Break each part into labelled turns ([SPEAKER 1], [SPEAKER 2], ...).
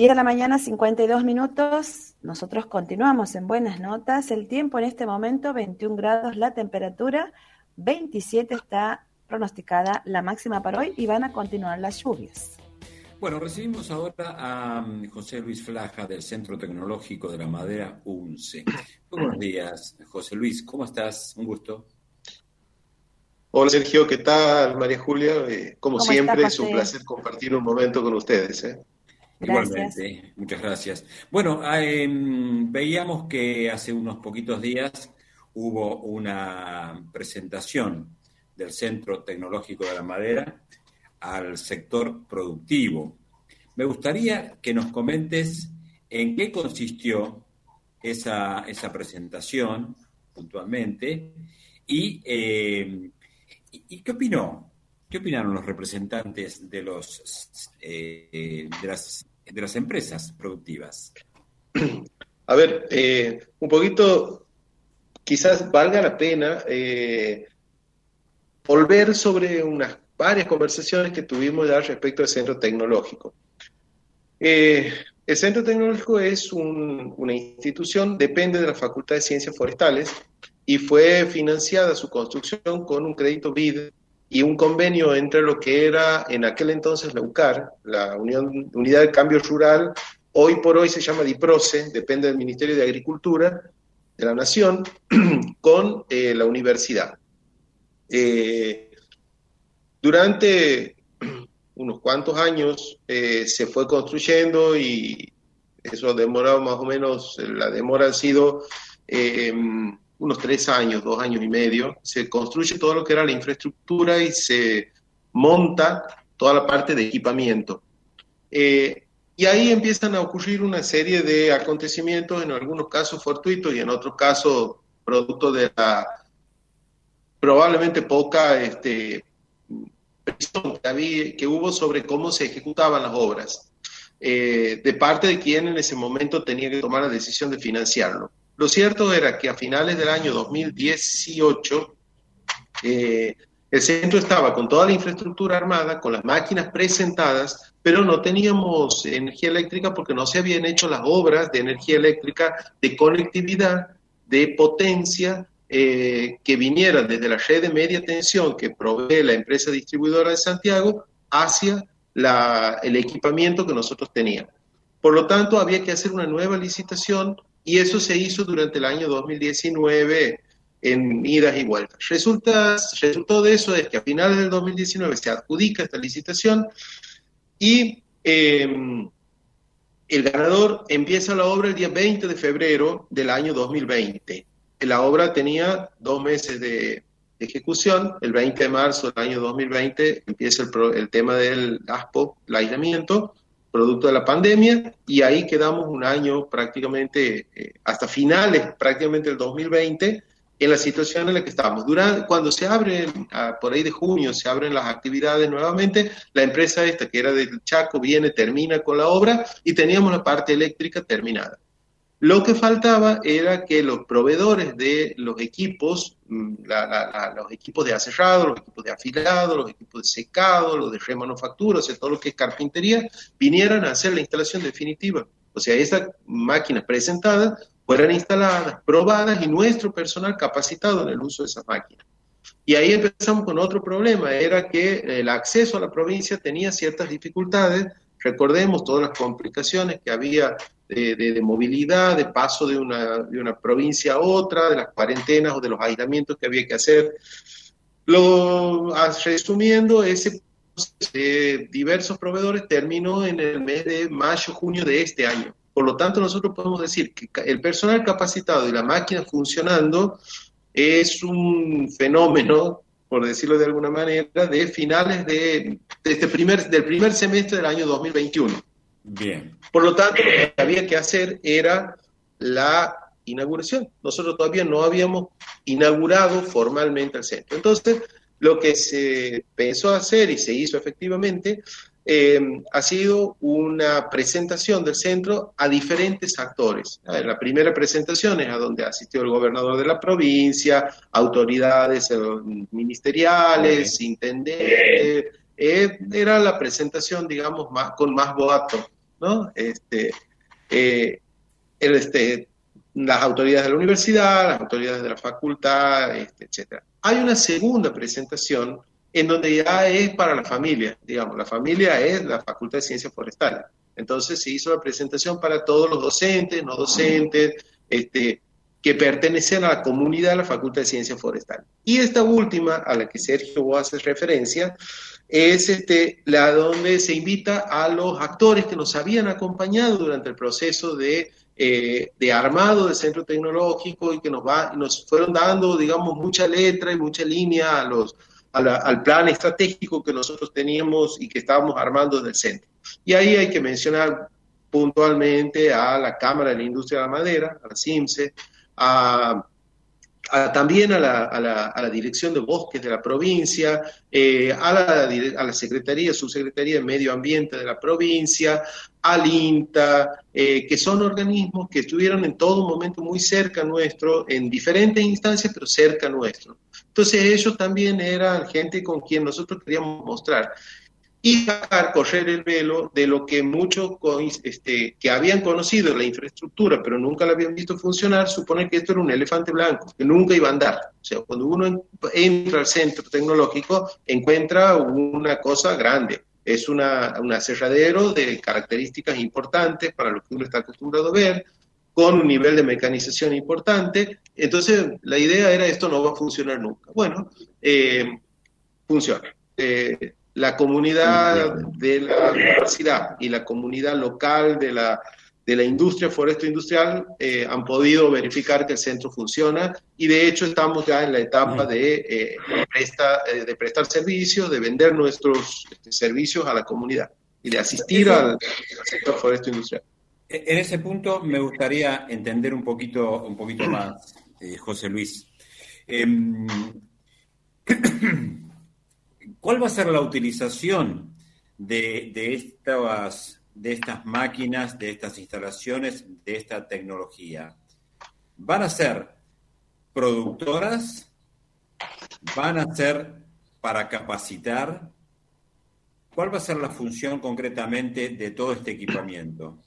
[SPEAKER 1] 10 de la mañana, 52 minutos. Nosotros continuamos en buenas notas. El tiempo en este momento, 21 grados la temperatura, 27 está pronosticada la máxima para hoy y van a continuar las lluvias.
[SPEAKER 2] Bueno, recibimos ahora a mm, José Luis Flaja del Centro Tecnológico de la Madera UNCE. buenos días, José Luis, ¿cómo estás? Un gusto.
[SPEAKER 3] Hola Sergio, ¿qué tal? María Julia, eh, como siempre es un placer compartir un momento con ustedes. ¿eh?
[SPEAKER 2] Igualmente, muchas gracias. Bueno, em, veíamos que hace unos poquitos días hubo una presentación del Centro Tecnológico de la Madera al sector productivo. Me gustaría que nos comentes en qué consistió esa, esa presentación puntualmente y, eh, y, qué opinó, qué opinaron los representantes de, los, eh, de, las, de las empresas productivas.
[SPEAKER 3] A ver, eh, un poquito, quizás valga la pena volver sobre unas varias conversaciones que tuvimos ya respecto al centro tecnológico. Eh, el centro tecnológico es una institución, depende de la Facultad de Ciencias Forestales y fue financiada su construcción con un crédito BID y un convenio entre lo que era en aquel entonces la UCAR, la Unión, Unidad de Cambio Rural, hoy por hoy se llama DIPROCE, depende del Ministerio de Agricultura de la Nación, con eh, la universidad. Eh, durante unos cuantos años eh, se fue construyendo y eso ha demorado más o menos, la demora ha sido unos tres años, dos años y medio. Se construye todo lo que era la infraestructura y se monta toda la parte de equipamiento. y ahí empiezan a ocurrir una serie de acontecimientos, en algunos casos fortuitos y en otros casos producto de la probablemente poca este, presión que, hubo sobre cómo se ejecutaban las obras, eh, de parte de quien en ese momento tenía que tomar la decisión de financiarlo. Lo cierto era que a finales del año 2018, eh, el centro estaba con toda la infraestructura armada, con las máquinas presentadas, pero no teníamos energía eléctrica porque no se habían hecho las obras de energía eléctrica, de conectividad, de potencia, eh, que vinieran desde la red de media tensión que provee la empresa distribuidora de Santiago hacia el equipamiento que nosotros teníamos. Por lo tanto, había que hacer una nueva licitación y eso se hizo durante el año 2019 en idas y vueltas. Resulta, resultado de eso es que a finales del 2019 se adjudica esta licitación y em, el ganador empieza la obra el día 20 de febrero del año 2020 la obra tenía dos meses de ejecución. El 20 de marzo del año 2020 empieza el, tema del ASPO, el aislamiento, producto de la pandemia, y ahí quedamos un año prácticamente, eh, hasta finales prácticamente del 2020, en la situación en la que estábamos. Durante, cuando se abren, por ahí de junio, se abren las actividades nuevamente, la empresa esta, que era del Chaco, viene, termina con la obra y teníamos la parte eléctrica terminada. Lo que faltaba era que los proveedores de los equipos, mm, los equipos de aserrado, los equipos de afilado, los equipos de secado, los de remanufactura, o sea, todo lo que es carpintería, vinieran a hacer la instalación definitiva. O sea, esas máquinas presentadas fueran instaladas, probadas y nuestro personal capacitado en el uso de esas máquinas. Y ahí empezamos con otro problema, era que el acceso a la provincia tenía ciertas dificultades Recordemos todas las complicaciones que había de, movilidad, de paso de una, de una, provincia a otra, de las cuarentenas o de los aislamientos que había que hacer. Lo, resumiendo, ese de diversos proveedores terminó en el mes de mayo, junio de este año. Por lo tanto, nosotros podemos decir que el personal capacitado y la máquina funcionando es un fenómeno por decirlo de alguna manera, de finales de, este primer, del primer semestre del año 2021. Bien. Por lo tanto, lo que había que hacer era la inauguración. Nosotros todavía no habíamos inaugurado formalmente el centro. Entonces, lo que se pensó hacer y se hizo efectivamente eh, ha sido una presentación del centro a diferentes actores. La primera presentación es a donde asistió el gobernador de la provincia, autoridades eh, ministeriales, intendentes. Eh, era la presentación, digamos, con más voto. ¿no? Este, eh, el, este, las autoridades de la universidad, las autoridades de la facultad, este, etc. Hay una segunda presentación en donde ya es para la familia, digamos, la familia es la Facultad de Ciencias Forestales. Entonces se hizo la presentación para todos los docentes, no docentes, este, que pertenecen a la comunidad de la Facultad de Ciencias Forestales. Y esta última, a la que Sergio vos haces referencia, es este, la donde se invita a los actores que nos habían acompañado durante el proceso de, eh, de armado del centro tecnológico y que nos, va, nos fueron dando, digamos, mucha letra y mucha línea a los, al plan estratégico que nosotros teníamos y que estábamos armando desde el centro. Y ahí hay que mencionar puntualmente a la Cámara de la Industria de la Madera, a la CIMSE, a también a la, a, la, a la, Dirección de Bosques de la provincia, eh, a, la, a la Secretaría, Subsecretaría de Medio Ambiente de la provincia, al INTA, eh, que son organismos que estuvieron en todo momento muy cerca nuestro, en diferentes instancias, pero cerca nuestro. Entonces ellos también eran gente con quien nosotros queríamos mostrar y dejar correr el velo de lo que muchos este, que habían conocido la infraestructura pero nunca la habían visto funcionar, supone que esto era un elefante blanco, que nunca iba a andar. O sea, cuando uno entra al centro tecnológico, encuentra una cosa grande. Es una, un aserradero de características importantes para lo que uno está acostumbrado a ver, con un nivel de mecanización importante. Entonces, la idea era esto no va a funcionar nunca. Bueno, eh, funciona. Eh, la comunidad de la universidad y la comunidad local de la, de la industria forestal industrial eh, han podido verificar que el centro funciona y de hecho estamos ya en la etapa de, eh, eh, de prestar servicios, de vender nuestros este, servicios a la comunidad y de asistir al, sector forestal industrial.
[SPEAKER 2] En ese punto me gustaría entender un poquito, un poquito más, José Luis. ¿Cuál va a ser la utilización de, estas, de estas máquinas, de estas instalaciones, de esta tecnología? ¿Van a ser productoras? ¿Van a ser para capacitar? ¿Cuál va a ser la función concretamente de todo este equipamiento?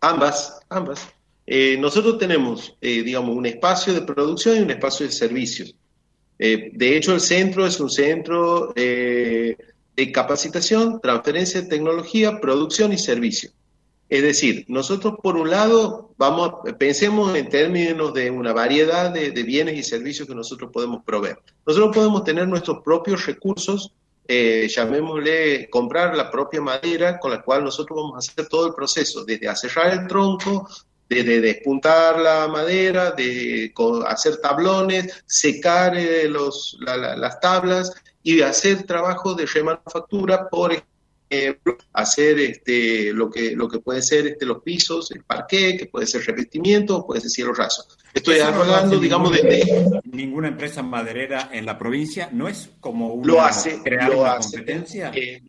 [SPEAKER 3] Ambas, ambas. Eh, nosotros tenemos, eh, digamos, un espacio de producción y un espacio de servicios. Eh, de hecho, el centro es un centro eh, de capacitación, transferencia de tecnología, producción y servicio. Es decir, nosotros por un lado vamos, pensemos en términos de una variedad de, bienes y servicios que nosotros podemos proveer. Nosotros podemos tener nuestros propios recursos, eh, llamémosle comprar la propia madera con la cual nosotros vamos a hacer todo el proceso, desde aserrar el tronco, de, despuntar la madera, de hacer tablones, secar eh, los, las tablas y hacer trabajo de remanufactura, por ejemplo, hacer este, lo, que, lo que puede ser este, los pisos, el parqué, que puede ser revestimiento, puede ser cielo raso. Estoy hablando, digamos, de...
[SPEAKER 2] Ninguna empresa maderera en la provincia no es como
[SPEAKER 3] una, lo hace, crear lo una competencia. Eh,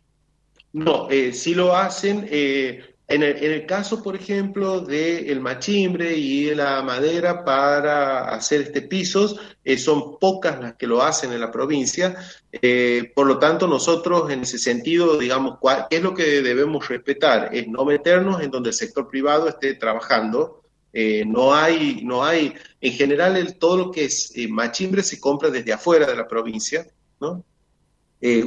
[SPEAKER 3] no, eh, sí lo hacen. Eh, en el, caso, por ejemplo, del machimbre y de la madera para hacer este pisos, eh, son pocas las que lo hacen en la provincia. Eh, por lo tanto, nosotros en ese sentido, digamos, ¿qué es lo que debemos respetar? Es no meternos en donde el sector privado esté trabajando. Eh, no hay, no hay, en general, el, todo lo que es machimbre se compra desde afuera de la provincia, ¿no?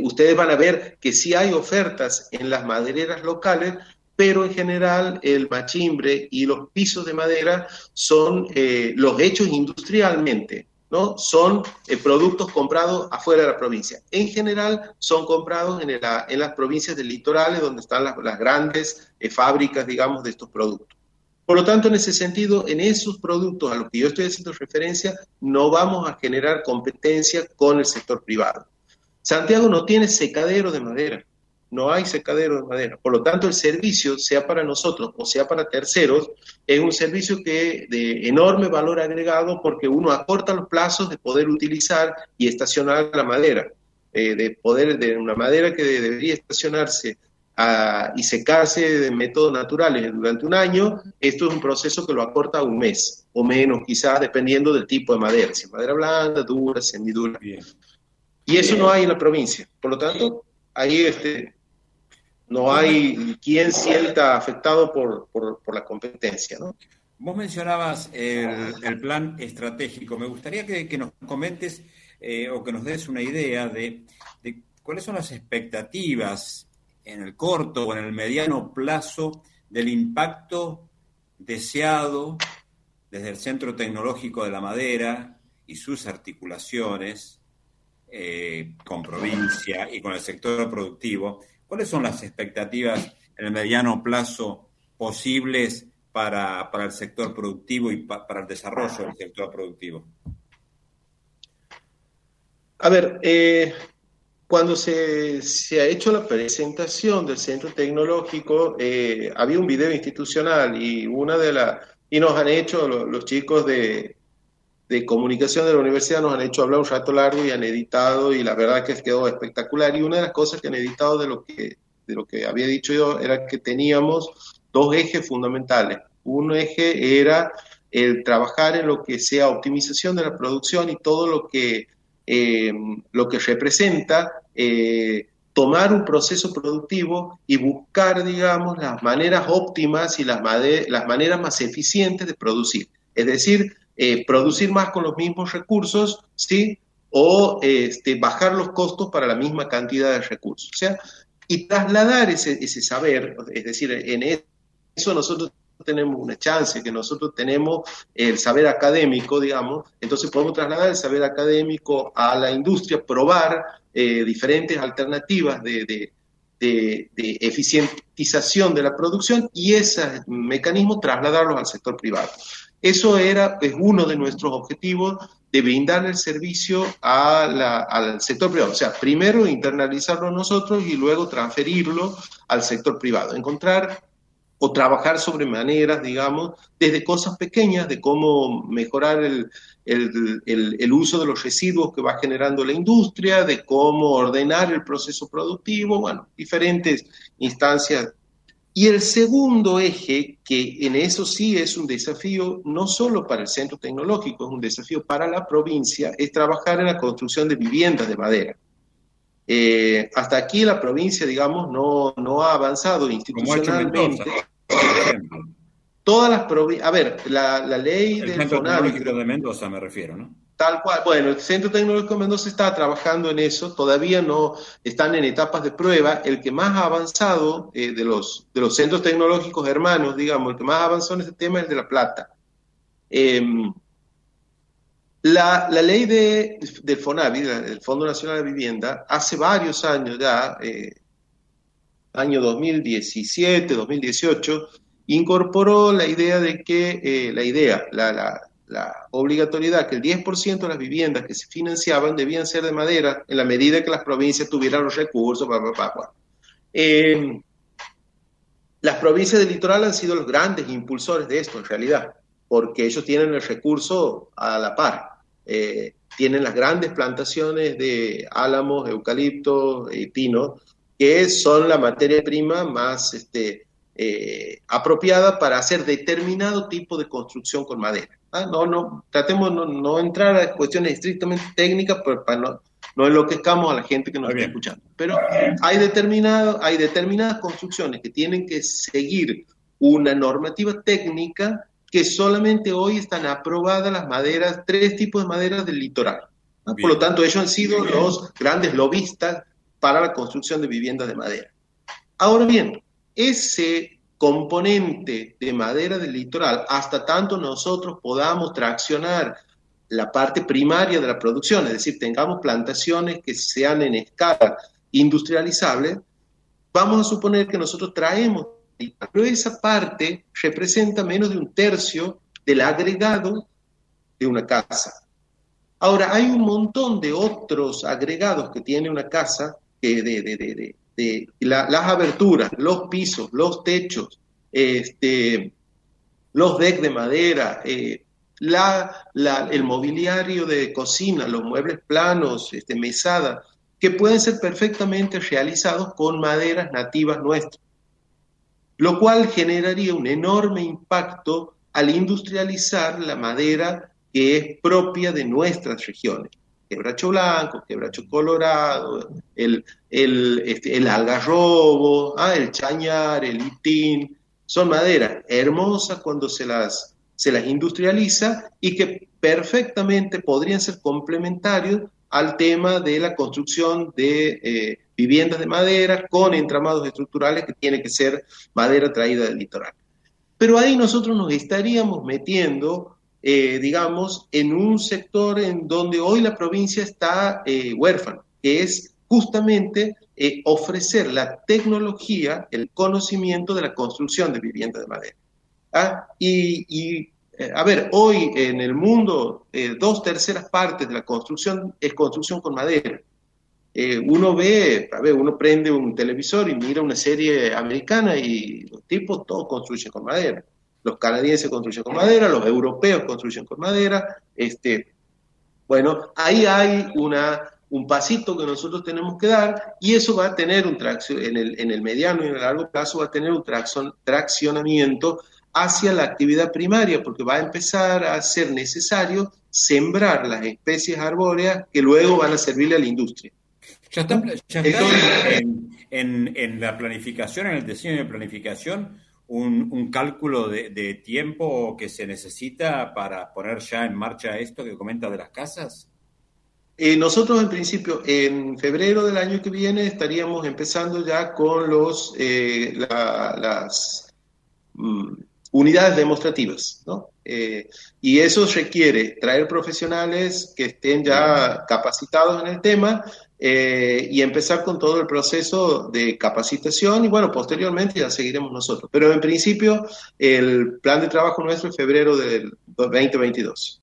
[SPEAKER 3] ustedes van a ver que sí hay ofertas en las madereras locales, pero en general el machimbre y los pisos de madera son eh, los hechos industrialmente, ¿no? Son eh, productos comprados afuera de la provincia. En general son comprados en, en las provincias del litorales donde están las, grandes eh, fábricas, digamos, de estos productos. Por lo tanto, en ese sentido, en esos productos a los que yo estoy haciendo referencia, no vamos a generar competencia con el sector privado. Santiago no tiene secadero de madera no hay secadero de madera. Por lo tanto, el servicio, sea para nosotros o sea para terceros, es un servicio que de enorme valor agregado porque uno acorta los plazos de poder utilizar y estacionar la madera, eh, de poder de una madera que debería estacionarse ah, y secarse de métodos naturales durante un año, esto es un proceso que lo acorta un mes o menos, quizás dependiendo del tipo de madera, si es madera blanda, dura, semidura. Y eso no hay en la provincia. Por lo tanto, ahí este, no hay quien sienta afectado por, la competencia. ¿no?
[SPEAKER 2] Vos mencionabas el, plan estratégico. Me gustaría que, nos comentes eh, o que nos des una idea de, de, cuáles son las expectativas en el corto o en el mediano plazo del impacto deseado desde el Centro Tecnológico de la Madera y sus articulaciones eh, con provincia y con el sector productivo, ¿cuáles son las expectativas en el mediano plazo posibles para, el sector productivo y para el desarrollo del sector productivo?
[SPEAKER 3] A ver, eh, cuando se, ha hecho la presentación del centro tecnológico, eh, había un video institucional y una de las y nos han hecho los chicos de, de comunicación de la universidad nos han hecho hablar un rato largo y han editado y la verdad que quedó espectacular. Y una de las cosas que han editado de lo que, de lo que había dicho yo era que teníamos dos ejes fundamentales. Un eje era el trabajar en lo que sea optimización de la producción y todo lo que, eh, lo que representa eh, tomar un proceso productivo y buscar, digamos, las maneras óptimas y las, las maneras más eficientes de producir. Es decir, eh, producir más con los mismos recursos, ¿sí? O este, bajar los costos para la misma cantidad de recursos. O sea, y trasladar ese, ese saber, es decir, en eso nosotros tenemos una chance, que nosotros tenemos el saber académico, digamos, entonces podemos trasladar el saber académico a la industria, probar eh, diferentes alternativas de, de, de, de, eficientización de la producción y esos mecanismos trasladarlos al sector privado. Eso era, es uno de nuestros objetivos de brindar el servicio al sector privado. O sea, primero internalizarlo nosotros y luego transferirlo al sector privado. Encontrar o trabajar sobre maneras, digamos, desde cosas pequeñas de cómo mejorar el, el, uso de los residuos que va generando la industria, de cómo ordenar el proceso productivo, bueno, diferentes instancias y el segundo eje, que en eso sí es un desafío no solo para el centro tecnológico, es un desafío para la provincia, es trabajar en la construcción de viviendas de madera. Eh, hasta aquí la provincia, digamos, no, no ha avanzado institucionalmente. Todas las provincias, a ver, la, la ley
[SPEAKER 2] el centro tecnológico de Mendoza me refiero, ¿no?
[SPEAKER 3] Tal cual. Bueno, el Centro Tecnológico de Mendoza está trabajando en eso, todavía no están en etapas de prueba. El que más ha avanzado eh, de, los, de los centros tecnológicos hermanos, digamos, el que más ha avanzado en este tema es el de La Plata. Em, la, la, ley de, del FONAVI, del Fondo Nacional de Vivienda, hace varios años ya, eh, año 2017, 2018, incorporó la idea de que, eh, la idea, la, la obligatoriedad que el 10% de las viviendas que se financiaban debían ser de madera en la medida que las provincias tuvieran los recursos. Eh, las provincias del litoral han sido los grandes impulsores de esto en realidad, porque ellos tienen el recurso a la par. Eh, tienen las grandes plantaciones de álamos, eucalipto y pino, que son la materia prima más este, eh, apropiada para hacer determinado tipo de construcción con madera. Ah, no, no, tratemos no, no entrar a cuestiones estrictamente técnicas para no, no enloquezcamos a la gente que nos está escuchando. Pero hay, determinado, hay determinadas construcciones que tienen que seguir una normativa técnica que solamente hoy están aprobadas las maderas, tres tipos de maderas del litoral. Ah, por lo tanto, ellos han sido los grandes lobistas para la construcción de viviendas de madera. Ahora bien, ese componente de madera del litoral, hasta tanto nosotros podamos traccionar la parte primaria de la producción, es decir, tengamos plantaciones que sean en escala industrializable, vamos a suponer que nosotros traemos, pero esa parte representa menos de un tercio del agregado de una casa. Ahora, hay un montón de otros agregados que tiene una casa que de, de, de, las aberturas, los pisos, los techos, este, los decks de madera, eh, el mobiliario de cocina, los muebles planos, este, mesada, que pueden ser perfectamente realizados con maderas nativas nuestras, lo cual generaría un enorme impacto al industrializar la madera que es propia de nuestras regiones. Quebracho blanco, quebracho colorado, el, el, este, el algarrobo, ah, el chañar, el itín, son maderas hermosas cuando se las, se las industrializa y que perfectamente podrían ser complementarios al tema de la construcción de eh, viviendas de madera con entramados estructurales que tiene que ser madera traída del litoral. Pero ahí nosotros nos estaríamos metiendo, eh, digamos, en un sector en donde hoy la provincia está eh, huérfana, que es justamente eh, ofrecer la tecnología, el conocimiento de la construcción de viviendas de madera. ¿Ah? Y, a ver, hoy en el mundo, dos terceras partes de la construcción es construcción con madera. Eh, uno ve, a ver, uno prende un televisor y mira una serie americana y los tipos todos construyen con madera. Los canadienses construyen con madera, los europeos construyen con madera. Este, bueno, ahí hay una, un pasito que nosotros tenemos que dar y eso va a tener un tracción, en el, en el mediano y en el largo plazo va a tener un traccionamiento hacia la actividad primaria, porque va a empezar a ser necesario sembrar las especies arbóreas que luego van a servirle a la industria.
[SPEAKER 2] Ya está, en, la planificación, en el diseño de planificación, un, cálculo de, tiempo que se necesita para poner ya en marcha esto que comenta de las casas?
[SPEAKER 3] Eh, nosotros en principio en febrero del año que viene estaríamos empezando ya con los eh, las mm, unidades demostrativas, ¿no? Eh, y eso requiere traer profesionales que estén ya capacitados en el tema, eh, y empezar con todo el proceso de capacitación y bueno, posteriormente ya seguiremos nosotros. Pero en principio el plan de trabajo nuestro es febrero del 2022.